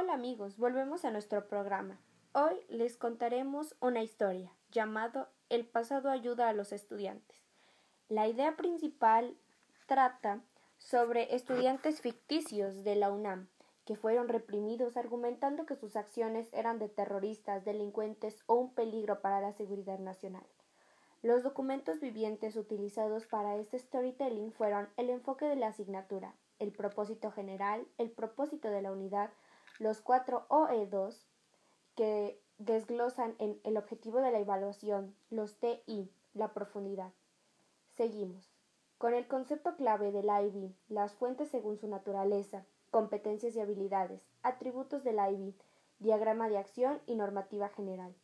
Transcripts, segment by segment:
Hola amigos, volvemos a nuestro programa. Hoy les contaremos una historia llamado El pasado ayuda a los estudiantes. La idea principal trata sobre estudiantes ficticios de la UNAM que fueron reprimidos argumentando que sus acciones eran de terroristas, delincuentes o un peligro para la seguridad nacional. Los documentos vivientes utilizados para este storytelling fueron el enfoque de la asignatura, el propósito general, el propósito de la unidad, los cuatro OE2 que desglosan en el objetivo de la evaluación, los TI, la profundidad. Seguimos. Con el concepto clave del IB, las fuentes según su naturaleza, competencias y habilidades, atributos del IB, diagrama de acción y normativa general.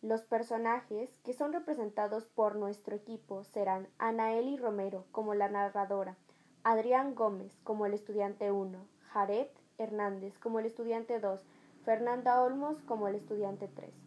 Los personajes que son representados por nuestro equipo serán Anaeli Romero como la narradora, Adrián Gómez como el estudiante 1, Jared Hernández como el estudiante 2, Fernanda Olmos como el estudiante 3.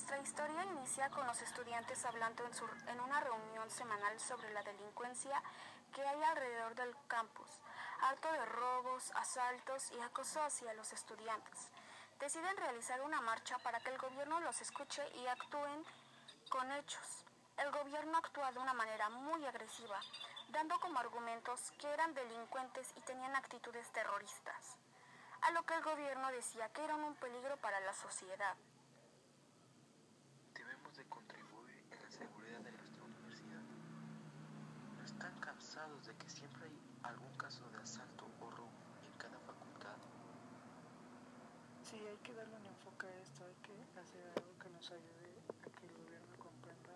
Nuestra historia inicia con los estudiantes hablando en, una reunión semanal sobre la delincuencia que hay alrededor del campus, harto de robos, asaltos y acoso hacia los estudiantes. Deciden realizar una marcha para que el gobierno los escuche y actúen con hechos. El gobierno actúa de una manera muy agresiva, dando como argumentos que eran delincuentes y tenían actitudes terroristas, a lo que el gobierno decía que eran un peligro para la sociedad. de contribuir en la seguridad de nuestra universidad. ¿No de que siempre hay algún caso de asalto o robo en cada facultad? Sí, hay que darle un enfoque a esto, hay que hacer algo que nos ayude a que el gobierno comprenda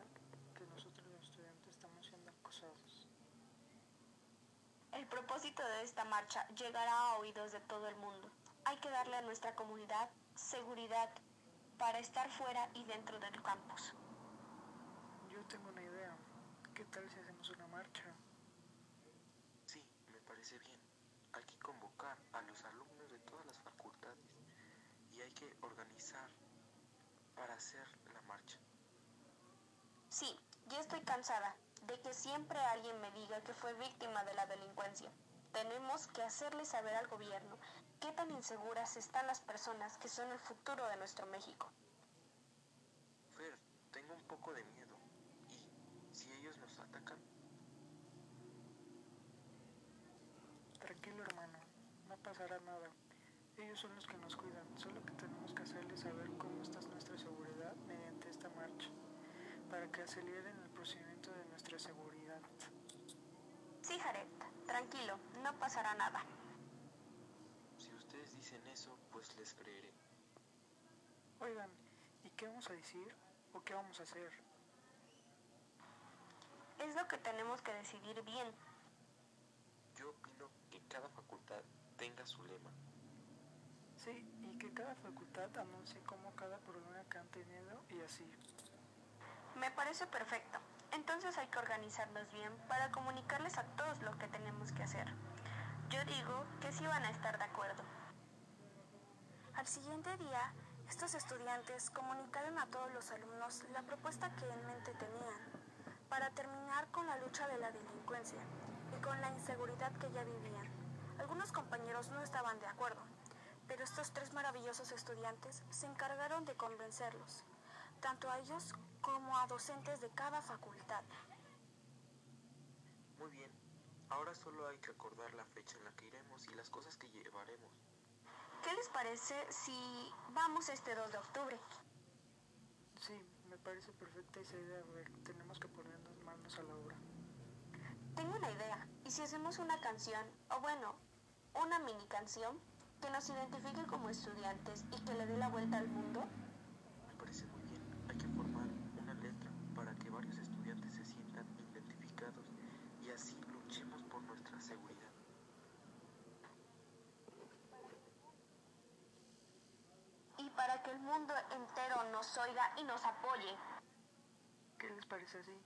que nosotros los estudiantes estamos siendo acosados. El propósito de esta marcha llegará a oídos de todo el mundo. Hay que darle a nuestra comunidad seguridad, para estar fuera y dentro del campus. Yo tengo una idea. ¿Qué tal si hacemos una marcha? Parece bien. Hay que convocar a los alumnos de todas las facultades y hay que organizar para hacer la marcha. Sí, ya estoy cansada de que siempre alguien me diga que fue víctima de la delincuencia. Tenemos que hacerle saber al gobierno qué tan inseguras están las personas que son el futuro de nuestro México. Fer, tengo un poco de miedo. ¿Y si ellos nos atacan? Tranquilo hermano, no pasará nada. Ellos son los que nos cuidan, solo que tenemos que hacerles saber cómo está nuestra seguridad mediante esta marcha, para que aceleren el procedimiento de nuestra seguridad. Sí, Jared, tranquilo, no pasará nada. Si ustedes dicen eso, pues les creeré. Oigan, ¿y qué vamos a decir o qué vamos a hacer? Es lo que tenemos que decidir bien. Yo opino que cada facultad tenga su lema. Sí, y que cada facultad anuncie cómo cada problema que han tenido y así. Me parece perfecto. Entonces hay que organizarnos bien para comunicarles a todos lo que tenemos que hacer. Yo digo que sí van a estar de acuerdo. Al siguiente día, estos estudiantes comunicaron a todos los alumnos la propuesta que en mente tenían para terminar con la lucha de la delincuencia y con la inseguridad que ya vivían. Algunos compañeros no estaban de acuerdo, pero estos tres maravillosos estudiantes se encargaron de convencerlos, tanto a ellos como a docentes de cada facultad. Muy bien, ahora solo hay que acordar la fecha en la que iremos y las cosas que llevaremos. ¿Qué les parece si vamos este 2 de octubre? Sí, me parece perfecta esa idea. A ver, tenemos que ponernos manos a la obra. Tengo una idea. ¿Y si hacemos una canción, o bueno, una mini canción, que nos identifique como estudiantes y que le dé la vuelta al mundo? Me parece muy bien. Hay que formar una letra para que varios estudiantes se sientan identificados y así luchemos por nuestra seguridad. Y para que el mundo entero nos oiga y nos apoye. ¿Qué les parece así?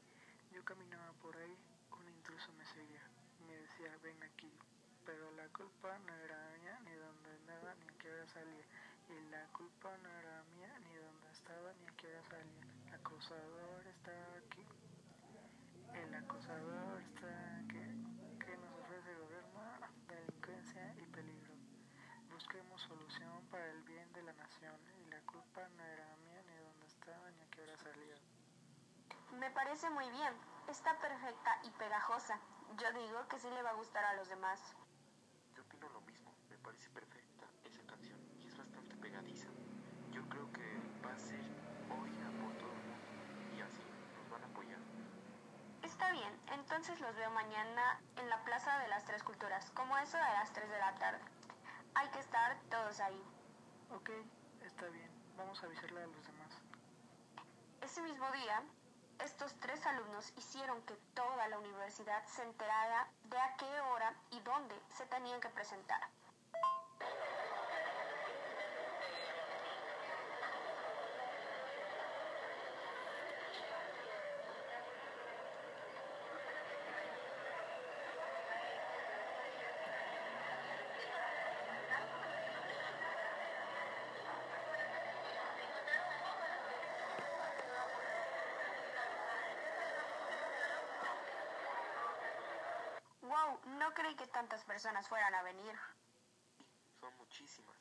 Yo caminaba por ahí, un intruso me seguía. Me ven aquí. Pero la culpa no era mía, ni dónde andaba, ni a qué hora salía. Y la culpa no era mía, ni dónde estaba, ni a qué hora salía. El acosador está aquí. El acosador está aquí. ¿Qué nos ofrece gobierno? Delincuencia y peligro. Busquemos solución para el bien de la nación. Y la culpa no era mía, ni dónde estaba, ni a qué hora salía. Me parece muy bien. Está perfecta y pegajosa. Yo digo que sí le va a gustar a los demás. Yo opino lo mismo, me parece perfecta esa canción y es bastante pegadiza. Yo creo que va a ser oída por todo el mundo y así nos van a apoyar. Está bien, entonces los veo mañana en la Plaza de las Tres Culturas, como eso de las 3 de la tarde. Hay que estar todos ahí. Ok, está bien. Vamos a avisarle a los demás. Ese mismo día, estos tres alumnos que toda la universidad se enterara de a qué hora y dónde se tenían que presentar. No creí que tantas personas fueran a venir. Son muchísimas.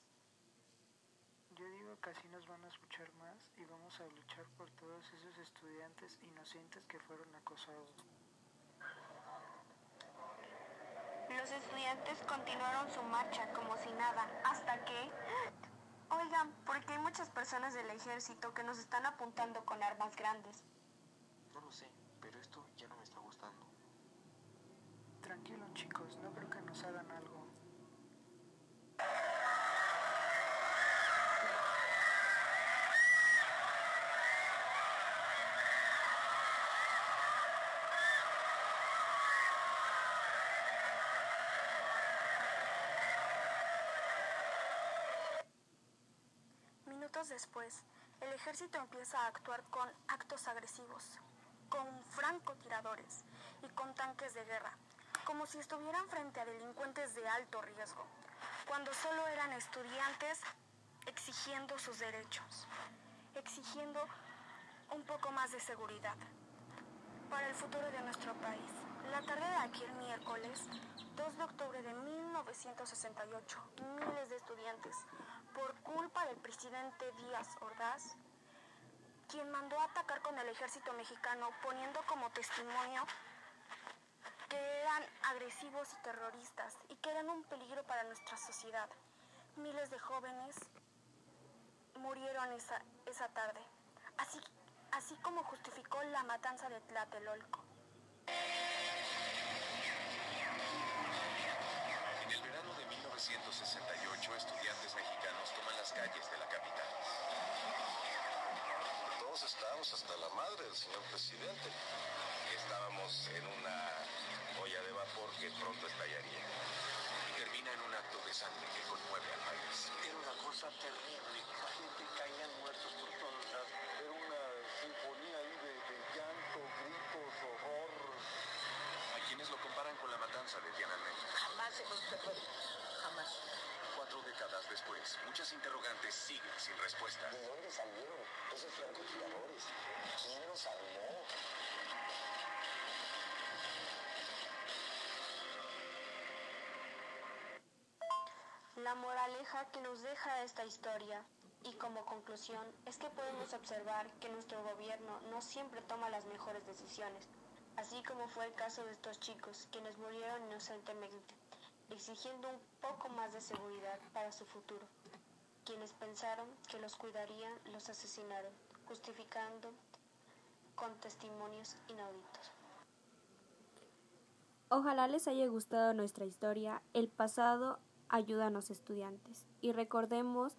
Yo digo que así nos van a escuchar más y vamos a luchar por todos esos estudiantes inocentes que fueron acosados. Los estudiantes continuaron su marcha como si nada, hasta que... Oigan, porque hay muchas personas del ejército que nos están apuntando con armas grandes. No lo sé, pero esto ya no me está gustando. Tranquilos chicos, no creo que nos hagan algo. Minutos después, el ejército empieza a actuar con actos agresivos, con francotiradores y con tanques de guerra, como si estuvieran frente a delincuentes de alto riesgo, cuando solo eran estudiantes exigiendo sus derechos, exigiendo un poco más de seguridad para el futuro de nuestro país. La tarde de aquel miércoles, 2 de octubre de 1968, miles de estudiantes, por culpa del presidente Díaz Ordaz, quien mandó a atacar con el ejército mexicano poniendo como testimonio que eran agresivos y terroristas y que eran un peligro para nuestra sociedad. Miles de jóvenes murieron esa, esa tarde, así, así como justificó la matanza de Tlatelolco. En el verano de 1968, estudiantes mexicanos toman las calles de la capital. Todos estábamos hasta la madre del señor presidente. Estábamos en una vapor que pronto estallaría. Y termina en un acto de sangre que conmueve al país. Era una cosa terrible. La gente caían muertos por todos lados. Era una sinfonía ahí de, de llanto, gritos, horror. A quienes lo comparan con la matanza de Tiananmen. Jamás hemos. Jamás. Cuatro décadas después, muchas interrogantes siguen sin respuesta. ¿De dónde salieron esos francotiradores? ¿Quién los armó? La moraleja que nos deja esta historia y como conclusión es que podemos observar que nuestro gobierno no siempre toma las mejores decisiones, así como fue el caso de estos chicos quienes murieron inocentemente, exigiendo un poco más de seguridad para su futuro. Quienes pensaron que los cuidarían los asesinaron, justificando con testimonios inauditos. Ojalá les haya gustado nuestra historia, el pasado ayuda a los estudiantes y recordemos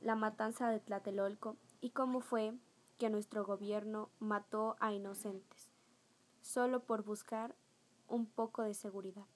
la matanza de Tlatelolco y cómo fue que nuestro gobierno mató a inocentes solo por buscar un poco de seguridad.